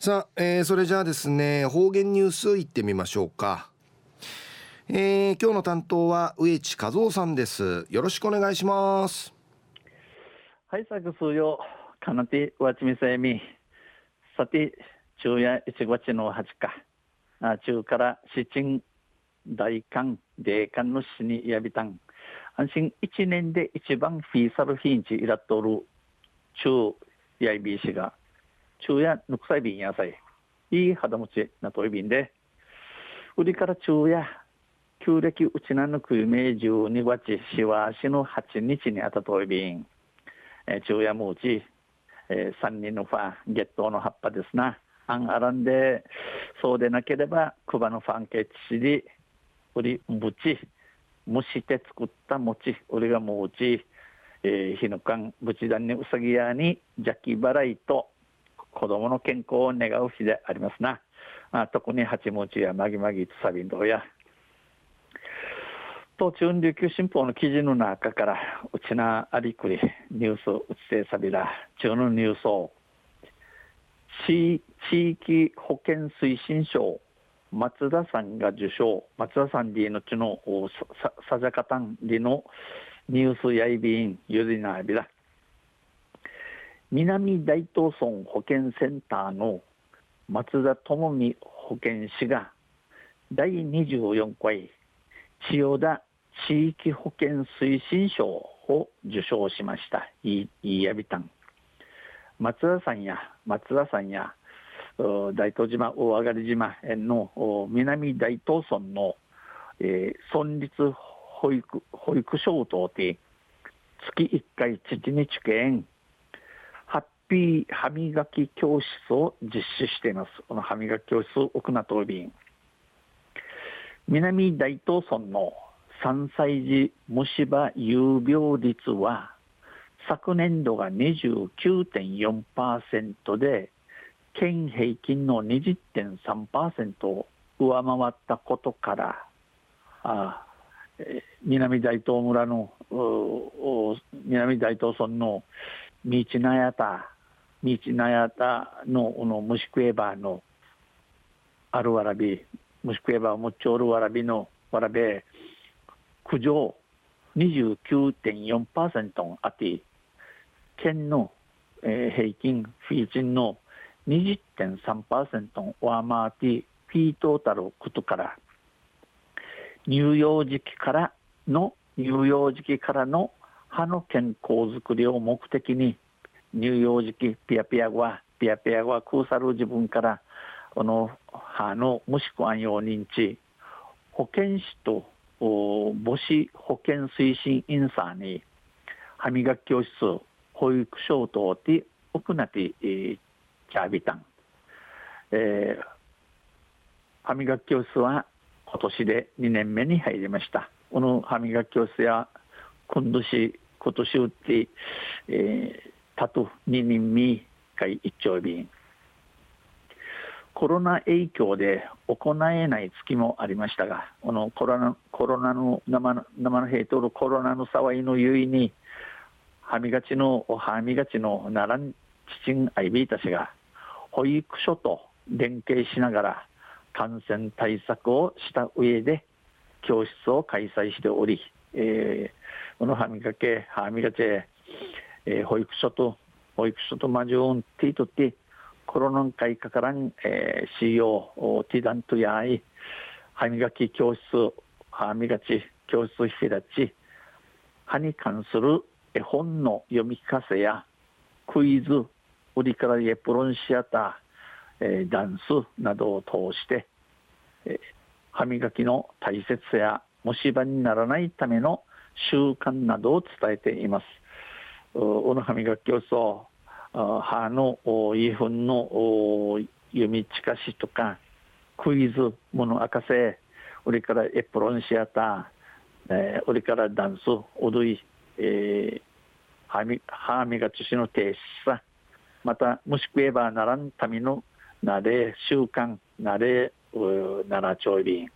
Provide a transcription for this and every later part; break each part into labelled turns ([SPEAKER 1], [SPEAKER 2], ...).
[SPEAKER 1] さあ、えー、それじゃあですね方言ニュースいってみましょうか、えー、今日の担当は植地和夫さんです。よろしくお願いします。
[SPEAKER 2] はいさくすよかなてわちみさえみ。さて昼夜1月の8日あ中から七鎮大寒霊寒の死にやびたん。安心1年で一番フィーサルヒンチイラっとる中やいびしが中やぬくさいびんやさいい肌持ちなといびんで売りから中や旧暦うちなぬくめ12月しわしの8日にあたといびん、え中やもうち、えー、3人のファン月頭の葉っぱですな。あんあらんでそうでなければクバのファンケチで売りぶち蒸して作った餅俺がもうち、えー、日の間ぶちだんにうさぎ屋に邪気払いと子供の健康を願う日でありますな。あ特に八文字やまぎまぎつさびんどや。と中琉球新報の記事の中からうちなありくりニュースうちてさびら中のニュースを地域保健推進賞松田さんが受賞松田さんリーのちのさじゃかたんりのニュースやいびんゆりなあびら南大東村保健センターの松田智美保健師が第24回千代田地域保健推進賞を受賞しました。いいやびたん。松田さんや松田さんや大東島大上島の南大東村の、えー、村立保育保育所を通って月1回父日券ピ歯磨き教室を実施しています。この歯磨き教室、奥名東便。南大東村の3歳児虫歯有病率は、昨年度が29.4%で、県平均の20.3%を上回ったことから、あ南大東村の南大東村の道なやた道なやたのの虫食えばのあるわらび虫食えばもっちょるわらびのわらべ苦情29.4%あって県の、えー、平均フィーチンの20.3%上回ってフィートータルことから乳幼児期からの乳幼児期からの歯の健康づくりを目的に乳幼児期ピアピアはピアピアは空さる自分からこの歯のもしくは用認知保健師と母子保健推進員さんに歯磨き教室保育所等で行ってチャービタン、えー、歯磨き教室は今年で2年目に入りました。この歯磨き教室や今年今年打って、えーたと2人み会一丁便コロナ影響で行えない月もありましたがこのコロナコロナの生の生の兵とるコロナの騒ぎのゆいにはみがちのはみがちの奈良父んアイビーたちが保育所と連携しながら感染対策をした上で教室を開催しており、えー、このはみがけはみがちえー、保育所と保育所とマジオンティートティコロナ禍からん、えー、CO ティダントやい歯磨き教室歯磨き教室ひだち歯に関する絵本の読み聞かせやクイズ売りからエプロンシアター、えー、ダンスなどを通して、えー、歯磨きの大切さや虫歯にならないための習慣などを伝えています。おの歯磨き教室歯のイフンの読み近しとかクイズもの明かせそれからエプロンシアター、えー、それからダンス踊り、えー、歯歯磨きしの停止さまたもしくえばならんためのなれ習慣なれ奈良町便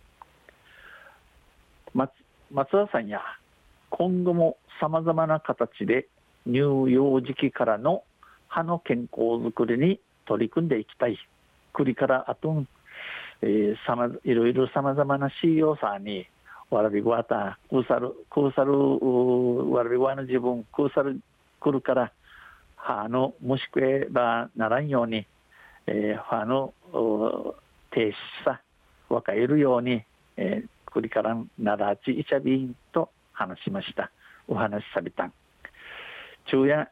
[SPEAKER 2] 松松田さんや今後もさまざまな形で乳幼児期からの歯の健康づくりに取り組んでいきたいくりからあと、えー、さまいろいろさまざまな CEO さんにわらびごわたくうさるくうさるわらびごわの自分くうさるくるから歯のもしくえばならんように、えー、歯の停止さ若いるように、えー、くりからならちいちゃびんと話しました。お話しさびた。ん昼夜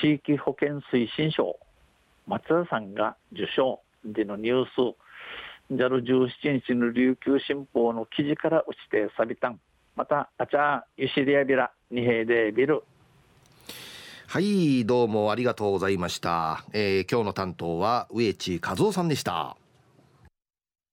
[SPEAKER 2] 地域保健推進賞。松田さんが受賞。でのニュース。JAL17 日の琉球新報の記事から落ちてさびた。んまたあちゃゆしりやびら二平でビル。
[SPEAKER 1] はいどうもありがとうございました、えー、今日の担当は植地和夫さんでした。